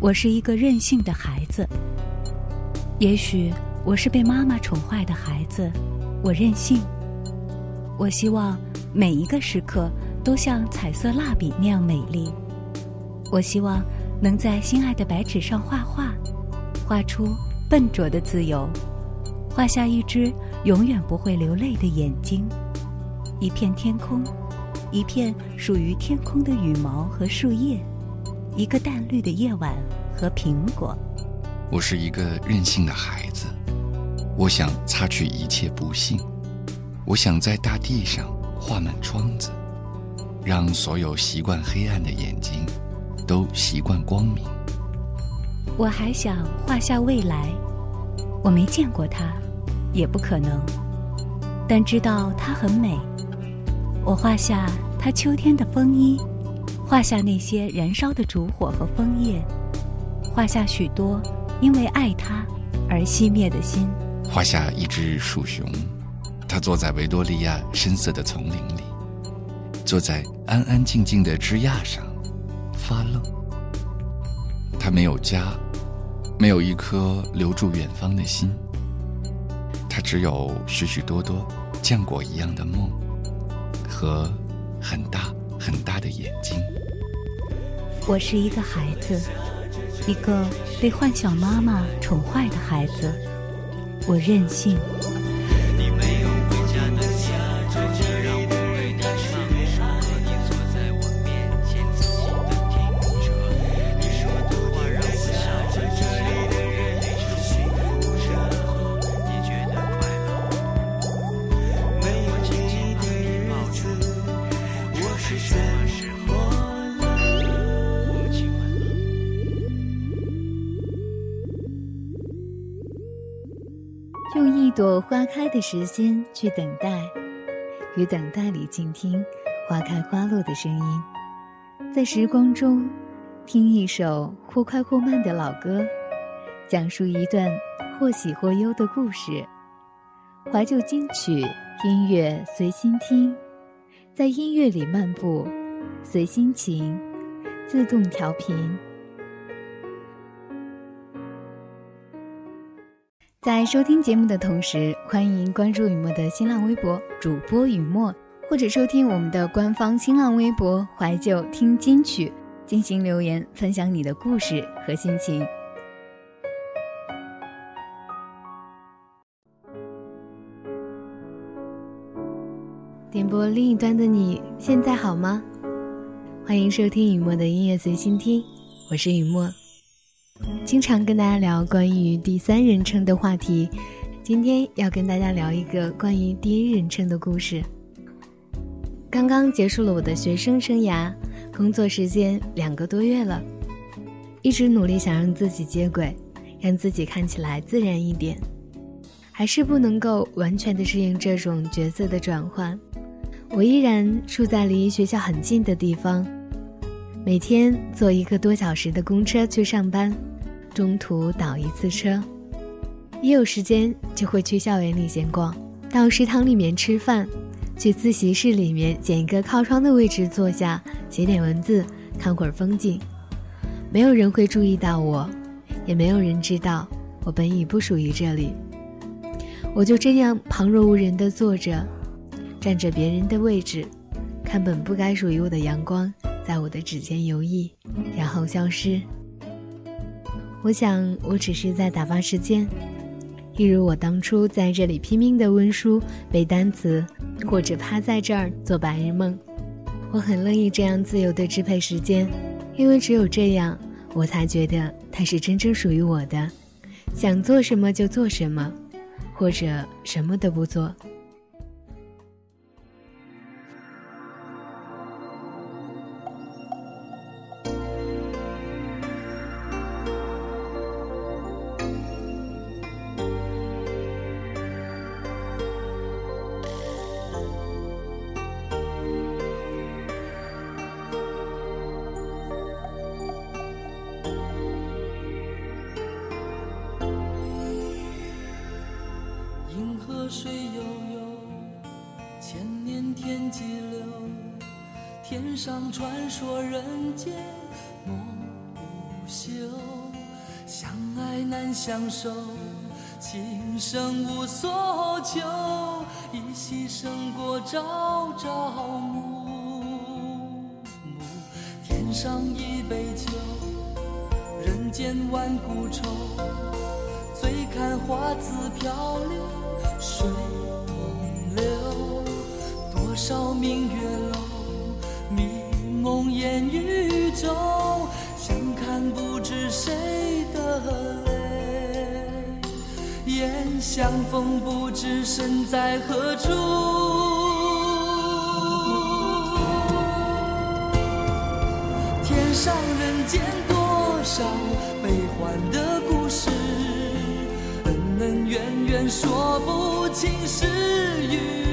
我是一个任性的孩子。也许我是被妈妈宠坏的孩子，我任性。我希望每一个时刻都像彩色蜡笔那样美丽。我希望能在心爱的白纸上画画，画出笨拙的自由，画下一只永远不会流泪的眼睛，一片天空，一片属于天空的羽毛和树叶，一个淡绿的夜晚和苹果。我是一个任性的孩子，我想擦去一切不幸，我想在大地上画满窗子，让所有习惯黑暗的眼睛都习惯光明。我还想画下未来，我没见过它，也不可能，但知道它很美。我画下它秋天的风衣，画下那些燃烧的烛火和枫叶，画下许多。因为爱他而熄灭的心，画下一只鼠熊，它坐在维多利亚深色的丛林里，坐在安安静静的枝桠上，发愣。它没有家，没有一颗留住远方的心，它只有许许多多浆果一样的梦，和很大很大的眼睛。我是一个孩子。一个被幻想妈妈宠坏的孩子，我任性。花开的时间去等待，于等待里静听花开花落的声音，在时光中听一首或快或慢的老歌，讲述一段或喜或忧的故事。怀旧金曲音乐随心听，在音乐里漫步，随心情，自动调频。在收听节目的同时，欢迎关注雨墨的新浪微博主播雨墨，或者收听我们的官方新浪微博怀旧听金曲，进行留言分享你的故事和心情。点播另一端的你现在好吗？欢迎收听雨墨的音乐随心听，我是雨墨。经常跟大家聊关于第三人称的话题，今天要跟大家聊一个关于第一人称的故事。刚刚结束了我的学生生涯，工作时间两个多月了，一直努力想让自己接轨，让自己看起来自然一点，还是不能够完全的适应这种角色的转换。我依然住在离学校很近的地方，每天坐一个多小时的公车去上班。中途倒一次车，一有时间就会去校园里闲逛，到食堂里面吃饭，去自习室里面捡一个靠窗的位置坐下，写点文字，看会儿风景。没有人会注意到我，也没有人知道我本已不属于这里。我就这样旁若无人地坐着，占着别人的位置，看本不该属于我的阳光在我的指尖游弋，然后消失。我想，我只是在打发时间，一如我当初在这里拼命的温书、背单词，或者趴在这儿做白日梦。我很乐意这样自由的支配时间，因为只有这样，我才觉得它是真正属于我的。想做什么就做什么，或者什么都不做。千万古愁。醉看花自飘零水东流，多少明月楼，迷梦烟雨中，相看不知谁的泪，眼相逢不知身在何处。天上人间少悲欢的故事。恩恩怨怨说不清是与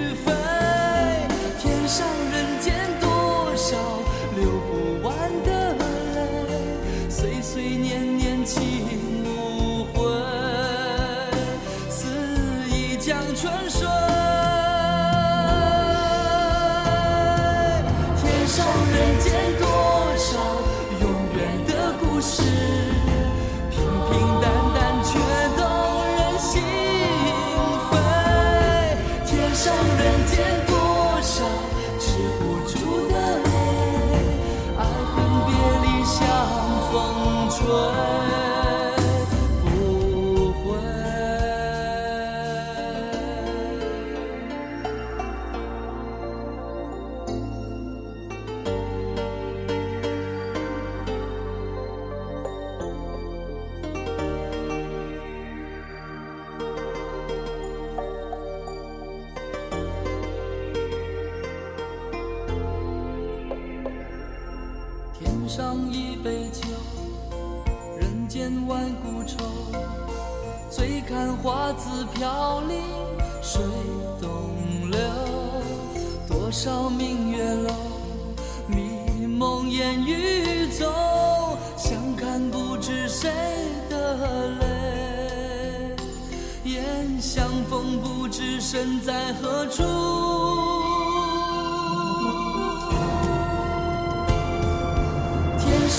上一杯酒，人间万古愁。醉看花自飘零水东流，多少明月楼，迷梦烟雨中。相看不知谁的泪，眼相逢不知身在何处。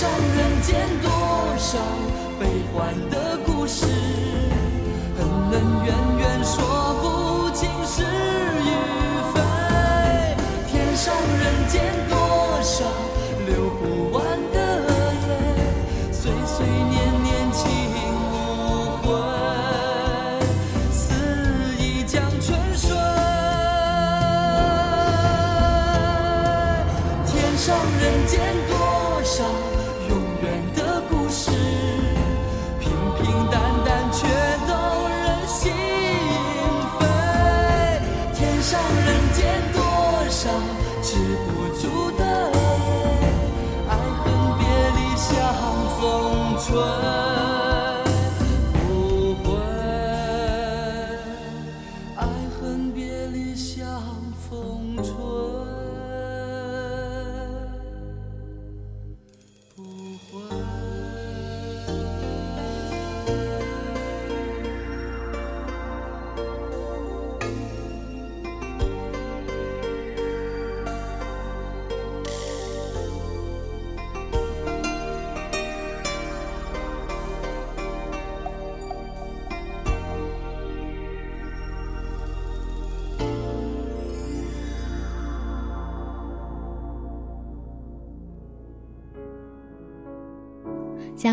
上人间多少悲欢的故事，恩恩怨怨说不清是与非。天上人间多少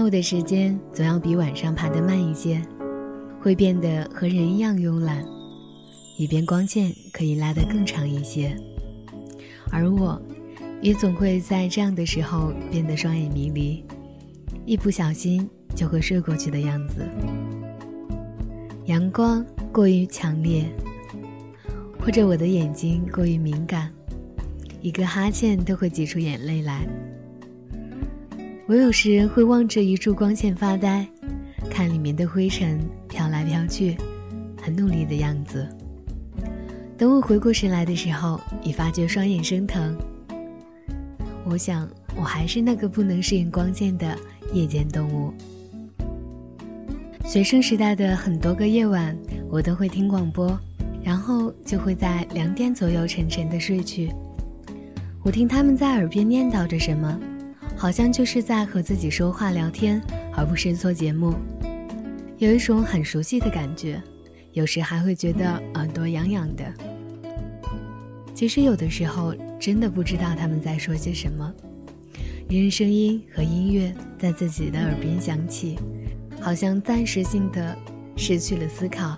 的时间总要比晚上爬得慢一些，会变得和人一样慵懒，以便光线可以拉得更长一些。而我，也总会在这样的时候变得双眼迷离，一不小心就会睡过去的样子。阳光过于强烈，或者我的眼睛过于敏感，一个哈欠都会挤出眼泪来。我有时会望着一束光线发呆，看里面的灰尘飘来飘去，很努力的样子。等我回过神来的时候，已发觉双眼生疼。我想，我还是那个不能适应光线的夜间动物。学生时代的很多个夜晚，我都会听广播，然后就会在两点左右沉沉的睡去。我听他们在耳边念叨着什么。好像就是在和自己说话聊天，而不是做节目。有一种很熟悉的感觉，有时还会觉得耳朵痒痒的。其实有的时候真的不知道他们在说些什么，一人声音和音乐在自己的耳边响起，好像暂时性的失去了思考。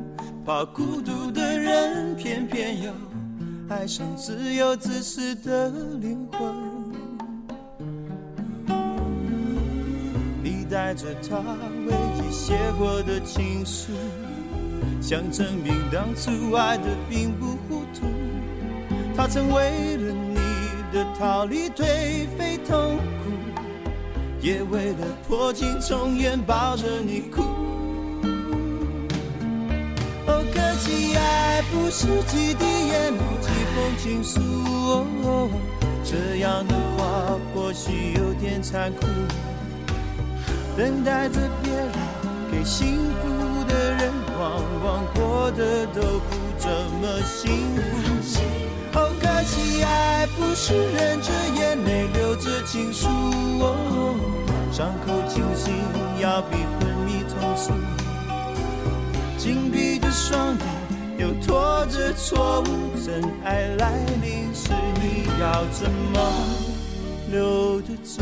怕孤独的人，偏偏又爱上自由自私的灵魂。你带着他唯一写过的情书，想证明当初爱的并不糊涂。他曾为了你的逃离颓废痛苦，也为了破镜重圆抱着你哭。可惜爱不是几滴眼泪，几封情书。这样的话或许有点残酷。等待着别人给幸福的人，往往过得都不怎么幸福。好可惜，爱不是忍着眼泪，留着情书。伤口清醒，要比昏迷痛楚。紧闭着双眼。又拖着错误，真爱来临时，你要怎么留得住？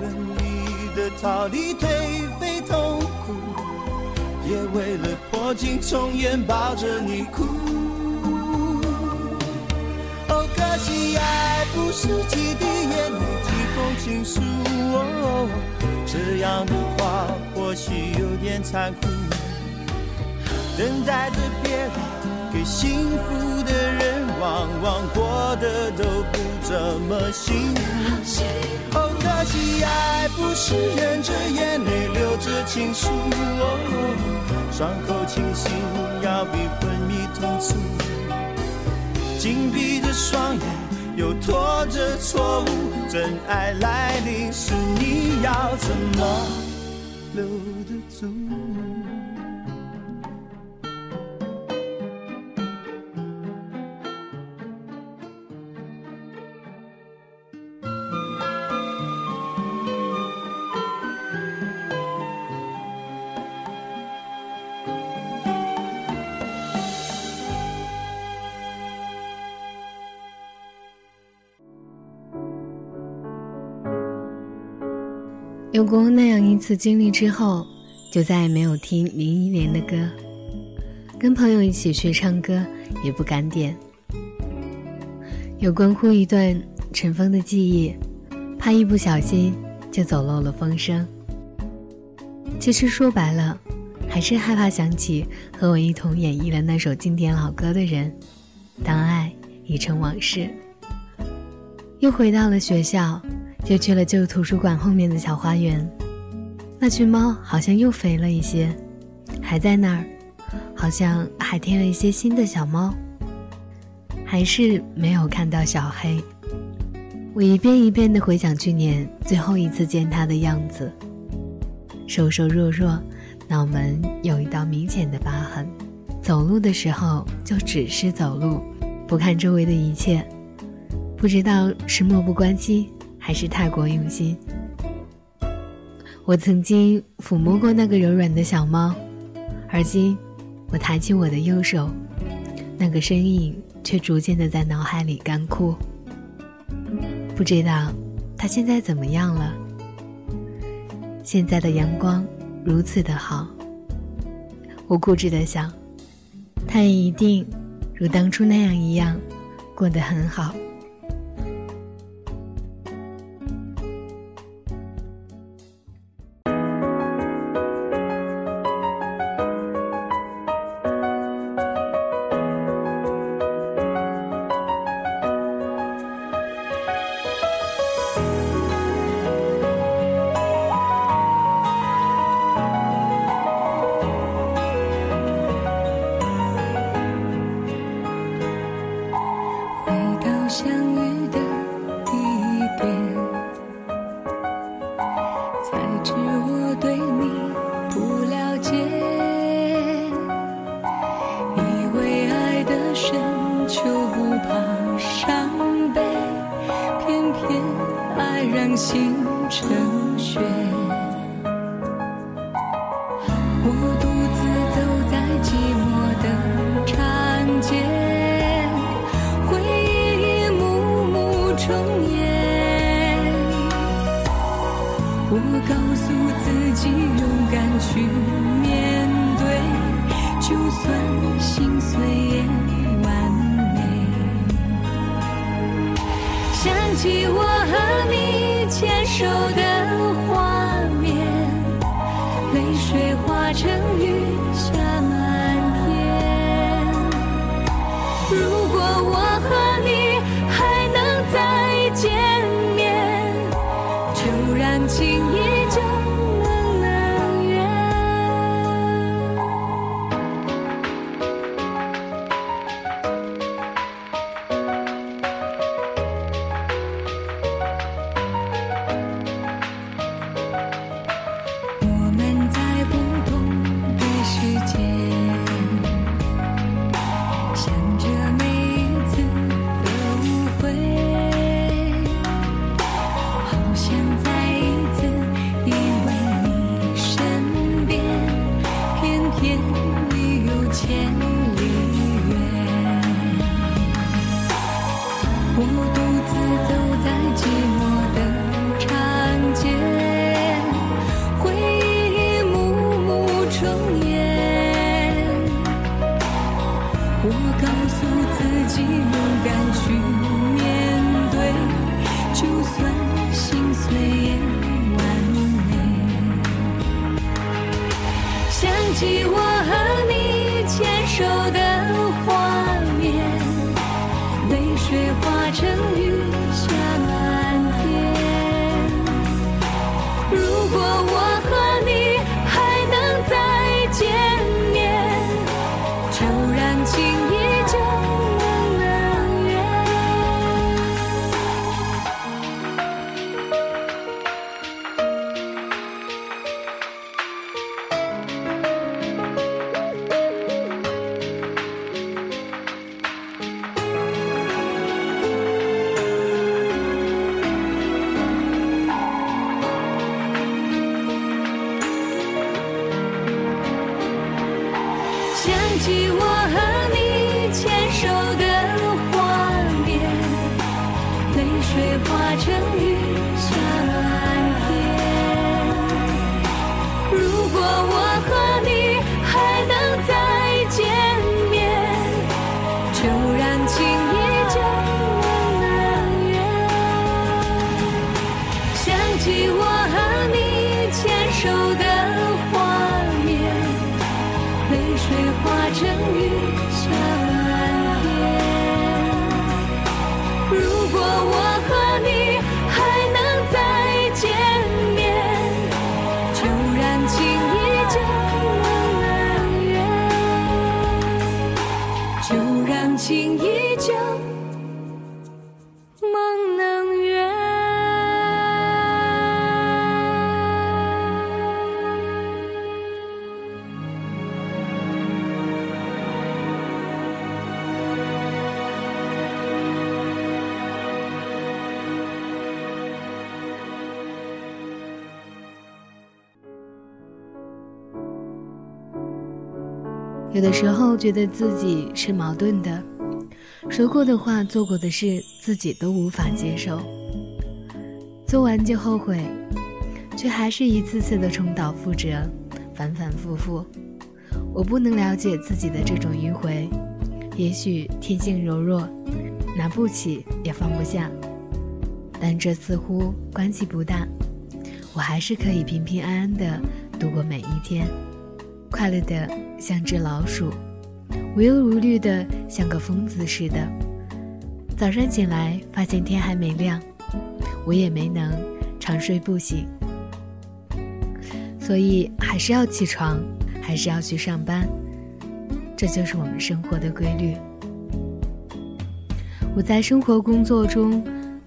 了的逃离颓废痛苦。也为了破镜重圆抱着你哭。哦，可惜爱不是几滴眼泪几封情书。哦，这样的话或许有点残酷。等待着别人给幸福的人，往往过得都不怎么幸福。哦，可惜爱不是忍着眼泪流着情书。伤口清醒，要比昏迷痛楚。紧闭着双眼，又拖着错误。真爱来临时，你要怎么留得住？有过那样一次经历之后，就再也没有听林忆莲的歌。跟朋友一起去唱歌，也不敢点。有关乎一段尘封的记忆，怕一不小心就走漏了风声。其实说白了，还是害怕想起和我一同演绎了那首经典老歌的人。当爱已成往事，又回到了学校。就去了旧图书馆后面的小花园，那群猫好像又肥了一些，还在那儿，好像还添了一些新的小猫。还是没有看到小黑。我一遍一遍地回想去年最后一次见他的样子，瘦瘦弱弱，脑门有一道明显的疤痕，走路的时候就只是走路，不看周围的一切。不知道是漠不关心，还是太过用心。我曾经抚摸过那个柔软的小猫，而今，我抬起我的右手，那个身影。却逐渐的在脑海里干枯。不知道他现在怎么样了。现在的阳光如此的好，我固执的想，他也一定如当初那样一样，过得很好。就不怕伤悲偏偏爱让心成雪。起我和有的时候觉得自己是矛盾的，说过的话、做过的事，自己都无法接受。做完就后悔，却还是一次次的重蹈覆辙，反反复复。我不能了解自己的这种迂回，也许天性柔弱，拿不起也放不下。但这似乎关系不大，我还是可以平平安安的度过每一天，快乐的像只老鼠，无忧无虑的像个疯子似的。早上醒来发现天还没亮。我也没能长睡不醒，所以还是要起床，还是要去上班，这就是我们生活的规律。我在生活工作中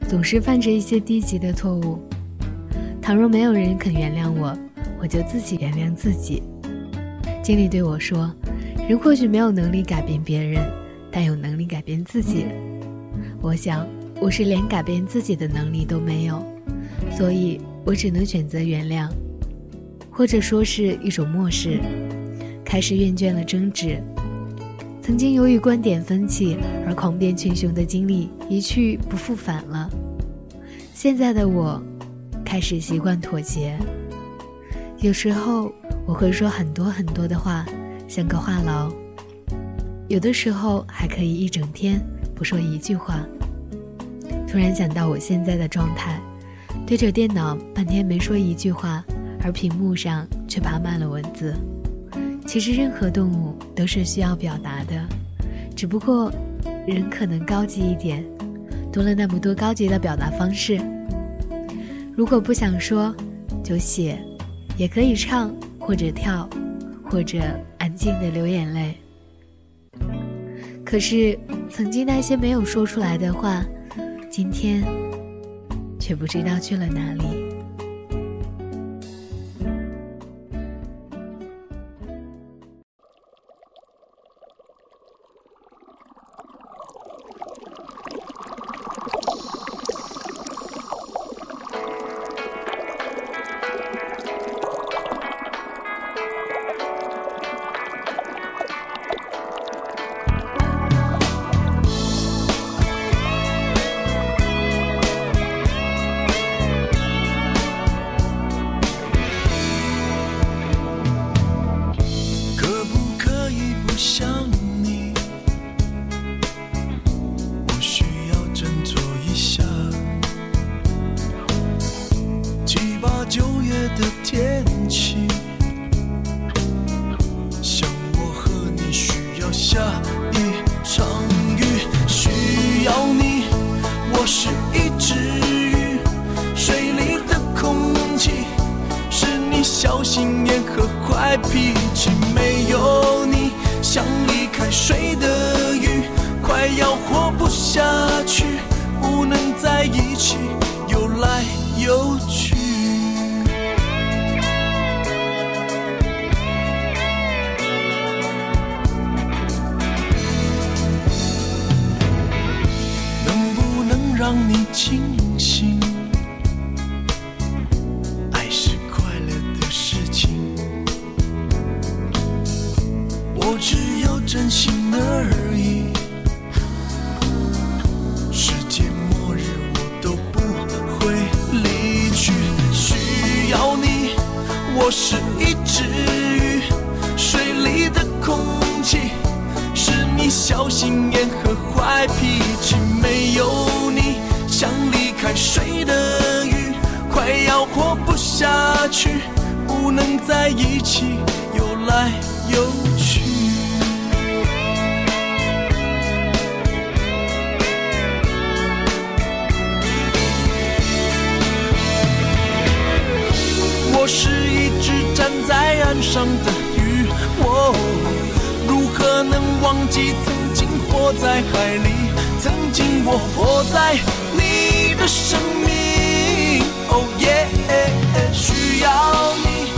总是犯着一些低级的错误，倘若没有人肯原谅我，我就自己原谅自己。经理对我说：“人或许没有能力改变别人，但有能力改变自己。”我想。我是连改变自己的能力都没有，所以我只能选择原谅，或者说是一种漠视。开始厌倦了争执，曾经由于观点分歧而狂辩群雄的经历一去不复返了。现在的我，开始习惯妥协。有时候我会说很多很多的话，像个话痨；有的时候还可以一整天不说一句话。突然想到我现在的状态，对着电脑半天没说一句话，而屏幕上却爬满了文字。其实任何动物都是需要表达的，只不过人可能高级一点，多了那么多高级的表达方式。如果不想说，就写，也可以唱或者跳，或者安静的流眼泪。可是曾经那些没有说出来的话。今天，却不知道去了哪里。的天气像我和你需要下一场雨需要你。我是一只鱼水里的空气是你小心眼和坏脾气没有你像离开水的鱼快要活不下去不能在一起游来游去。能曾经活在海里？曾经我活在你的生命，哦耶，需要你。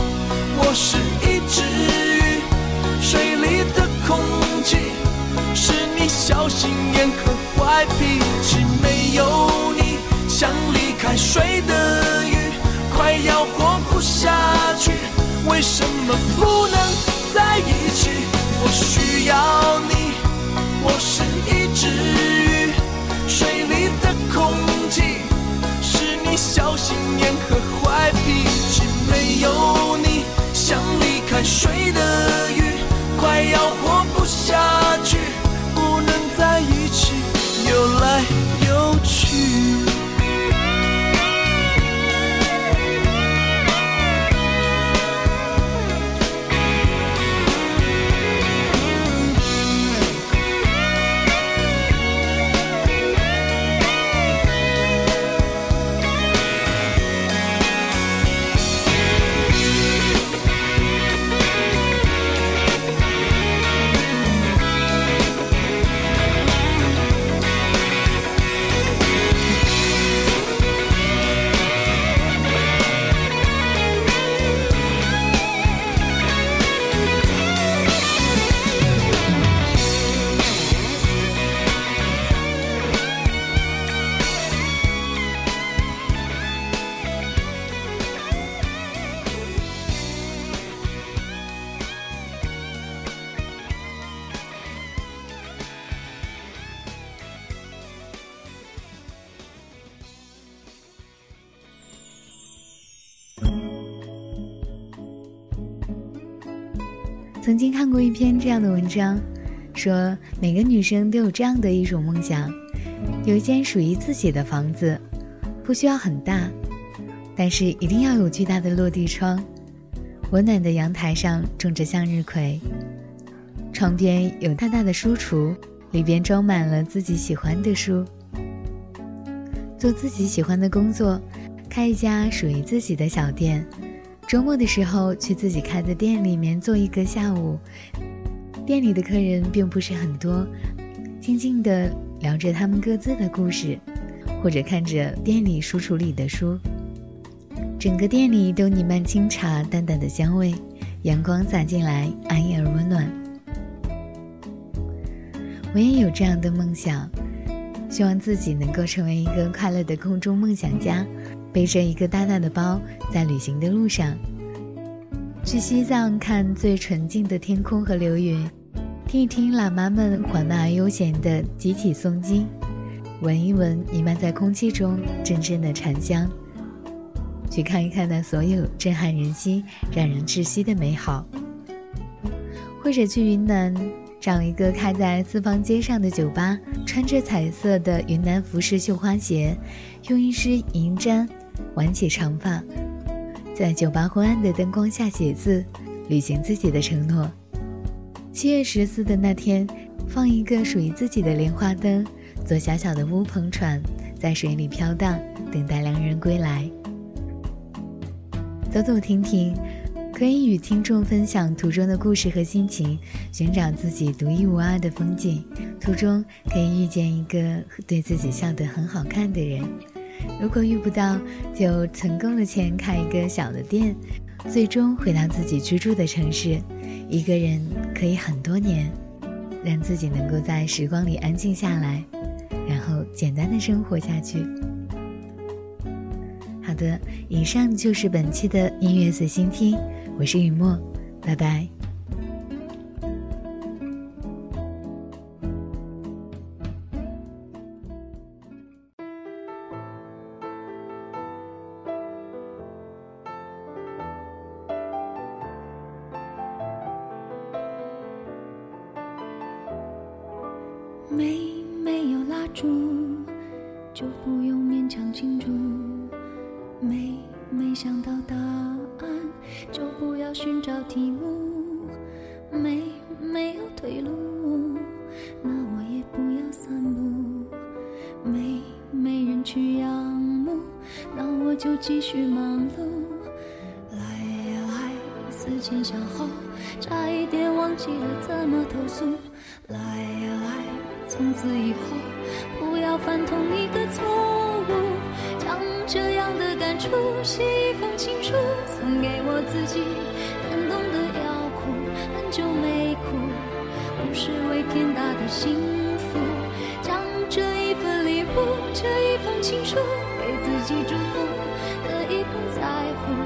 我是一只鱼，水里的空气是你小心眼和坏脾气，没有你，像离开水的鱼。快要活不下去，为什么不能在一起？我需。要你我是一只鱼水里的空气是你小心眼和坏脾气没有你像离开水的鱼快要活不下张，说每个女生都有这样的一种梦想：有一间属于自己的房子，不需要很大，但是一定要有巨大的落地窗，温暖的阳台上种着向日葵，床边有大大的书橱，里边装满了自己喜欢的书，做自己喜欢的工作，开一家属于自己的小店。周末的时候去自己开的店里面坐一个下午，店里的客人并不是很多，静静的聊着他们各自的故事，或者看着店里书橱里的书。整个店里都弥漫清茶淡淡的香味，阳光洒进来，安逸而温暖。我也有这样的梦想，希望自己能够成为一个快乐的空中梦想家。背着一个大大的包，在旅行的路上，去西藏看最纯净的天空和流云，听一听喇嘛们缓慢而悠闲的集体诵经，闻一闻弥漫在空气中阵阵的禅香，去看一看那所有震撼人心、让人窒息的美好，或者去云南找一个开在四方街上的酒吧，穿着彩色的云南服饰绣花鞋，用一支银簪。挽起长发，在酒吧昏暗的灯光下写字，履行自己的承诺。七月十四的那天，放一个属于自己的莲花灯，坐小小的乌篷船，在水里飘荡，等待良人归来。走走停停，可以与听众分享途中的故事和心情，寻找自己独一无二的风景。途中可以遇见一个对自己笑得很好看的人。如果遇不到，就存够了钱开一个小的店，最终回到自己居住的城市。一个人可以很多年，让自己能够在时光里安静下来，然后简单的生活下去。好的，以上就是本期的音乐随心听，我是雨墨，拜拜。情书，给自己祝福。可以不在乎，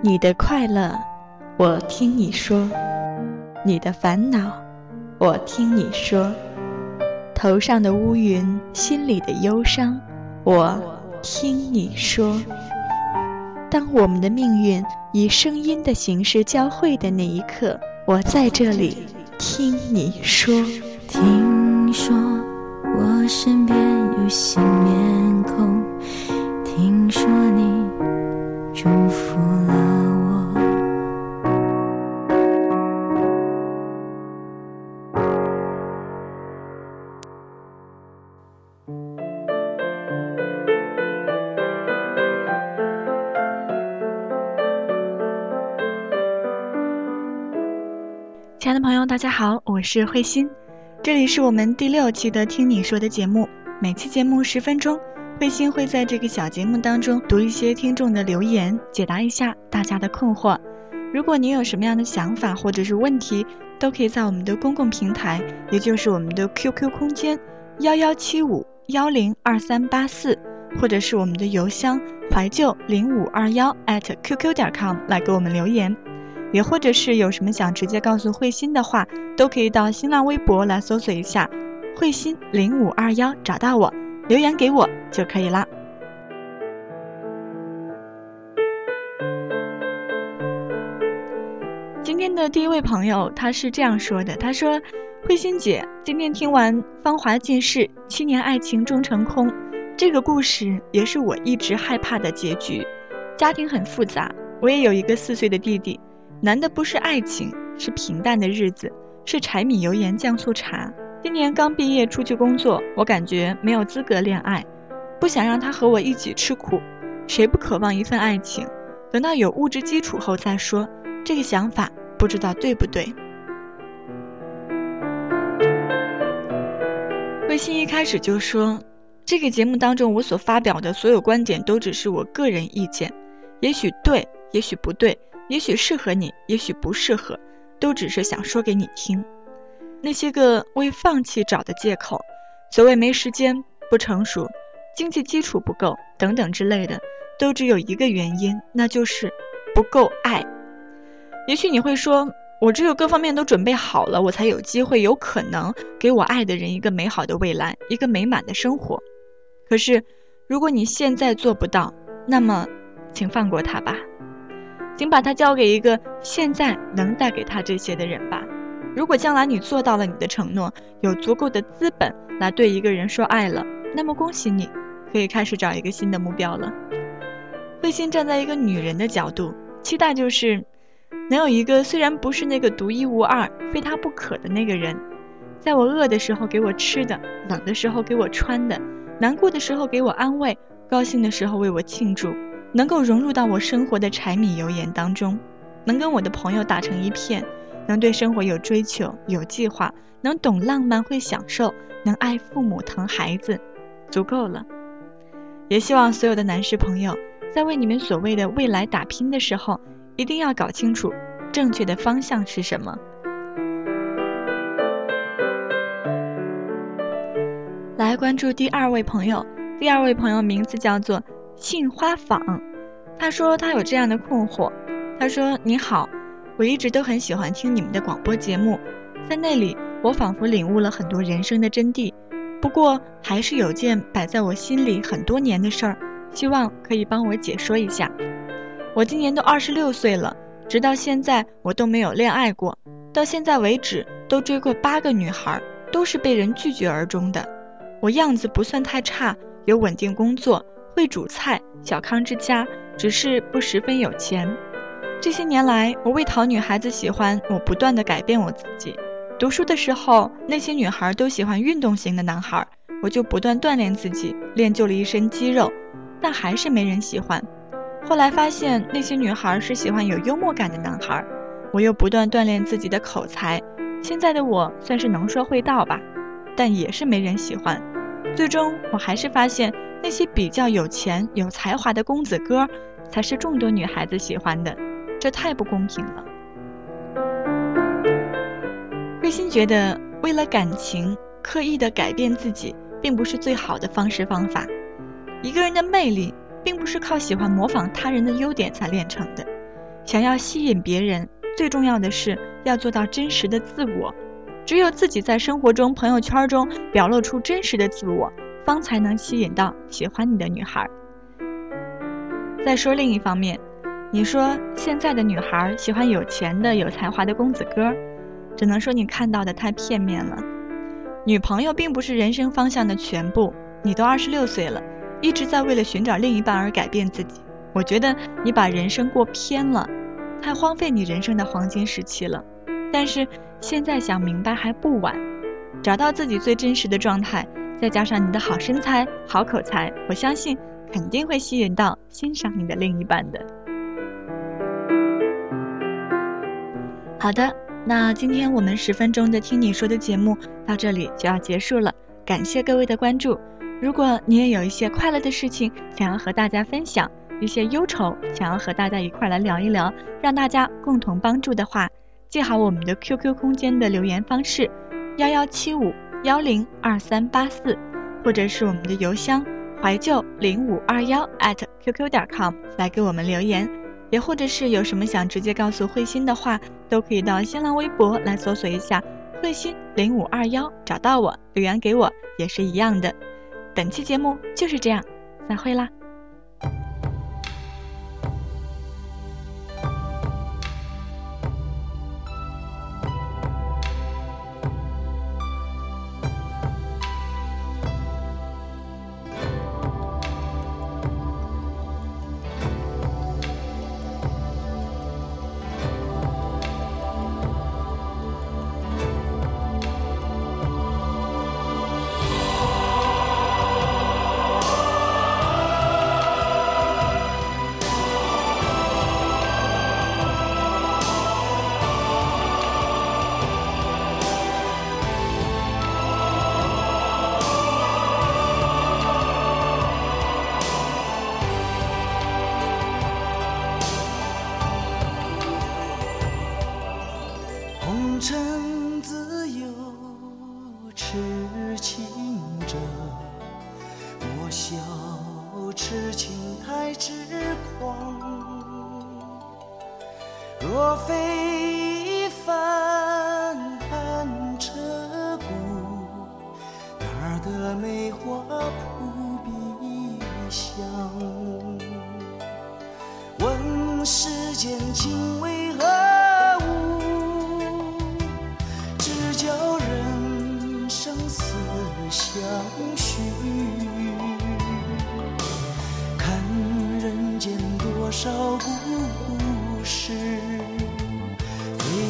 你的快乐，我听你说；你的烦恼，我听你说。头上的乌云，心里的忧伤，我听你说。当我们的命运以声音的形式交汇的那一刻，我在这里听你说。听说我身边有新面孔，听说你祝福好，我是慧心，这里是我们第六期的《听你说》的节目。每期节目十分钟，慧心会在这个小节目当中读一些听众的留言，解答一下大家的困惑。如果你有什么样的想法或者是问题，都可以在我们的公共平台，也就是我们的 QQ 空间幺幺七五幺零二三八四，或者是我们的邮箱怀旧零五二幺 @QQ 点 com 来给我们留言。也或者是有什么想直接告诉慧心的话，都可以到新浪微博来搜索一下“慧心零五二幺”，找到我，留言给我就可以啦。今天的第一位朋友，他是这样说的：“他说，慧心姐，今天听完《芳华尽逝，七年爱情终成空》这个故事，也是我一直害怕的结局。家庭很复杂，我也有一个四岁的弟弟。”难的不是爱情，是平淡的日子，是柴米油盐酱醋茶。今年刚毕业出去工作，我感觉没有资格恋爱，不想让他和我一起吃苦。谁不渴望一份爱情？等到有物质基础后再说。这个想法不知道对不对？微信一开始就说，这个节目当中我所发表的所有观点都只是我个人意见，也许对，也许不对。也许适合你，也许不适合，都只是想说给你听。那些个为放弃找的借口，所谓没时间、不成熟、经济基础不够等等之类的，都只有一个原因，那就是不够爱。也许你会说，我只有各方面都准备好了，我才有机会、有可能给我爱的人一个美好的未来，一个美满的生活。可是，如果你现在做不到，那么，请放过他吧。请把它交给一个现在能带给他这些的人吧。如果将来你做到了你的承诺，有足够的资本来对一个人说爱了，那么恭喜你，可以开始找一个新的目标了。慧心站在一个女人的角度，期待就是能有一个虽然不是那个独一无二、非他不可的那个人，在我饿的时候给我吃的，冷的时候给我穿的，难过的时候给我安慰，高兴的时候为我庆祝。能够融入到我生活的柴米油盐当中，能跟我的朋友打成一片，能对生活有追求、有计划，能懂浪漫、会享受，能爱父母、疼孩子，足够了。也希望所有的男士朋友，在为你们所谓的未来打拼的时候，一定要搞清楚正确的方向是什么。来关注第二位朋友，第二位朋友名字叫做。杏花坊，他说他有这样的困惑。他说：“你好，我一直都很喜欢听你们的广播节目，在那里我仿佛领悟了很多人生的真谛。不过，还是有件摆在我心里很多年的事儿，希望可以帮我解说一下。我今年都二十六岁了，直到现在我都没有恋爱过，到现在为止都追过八个女孩，都是被人拒绝而终的。我样子不算太差，有稳定工作，会煮菜，小康之家，只是不十分有钱。这些年来，我为讨女孩子喜欢，我不断的改变我自己。读书的时候，那些女孩都喜欢运动型的男孩，我就不断锻炼自己，练就了一身肌肉，但还是没人喜欢。后来发现那些女孩是喜欢有幽默感的男孩，我又不断锻炼自己的口才，现在的我算是能说会道吧，但也是没人喜欢。最终，我还是发现那些比较有钱、有才华的公子哥，才是众多女孩子喜欢的，这太不公平了。瑞心觉得，为了感情刻意的改变自己，并不是最好的方式方法。一个人的魅力，并不是靠喜欢模仿他人的优点才练成的。想要吸引别人，最重要的是要做到真实的自我。只有自己在生活中、朋友圈中表露出真实的自我，方才能吸引到喜欢你的女孩。再说另一方面，你说现在的女孩喜欢有钱的、有才华的公子哥。只能说你看到的太片面了。女朋友并不是人生方向的全部。你都二十六岁了，一直在为了寻找另一半而改变自己。我觉得你把人生过偏了，太荒废你人生的黄金时期了。但是现在想明白还不晚，找到自己最真实的状态，再加上你的好身材、好口才，我相信肯定会吸引到欣赏你的另一半的。好的。那今天我们十分钟的听你说的节目到这里就要结束了，感谢各位的关注。如果你也有一些快乐的事情想要和大家分享，一些忧愁想要和大家一块来聊一聊，让大家共同帮助的话，记好我们的 QQ 空间的留言方式：幺幺七五幺零二三八四，或者是我们的邮箱怀旧零五二幺 @QQ 点 com 来给我们留言。也或者是有什么想直接告诉慧心的话，都可以到新浪微博来搜索一下“慧心零五二幺”，找到我留言给我也是一样的。本期节目就是这样，散会啦。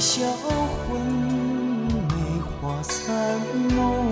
销魂，梅花三梦。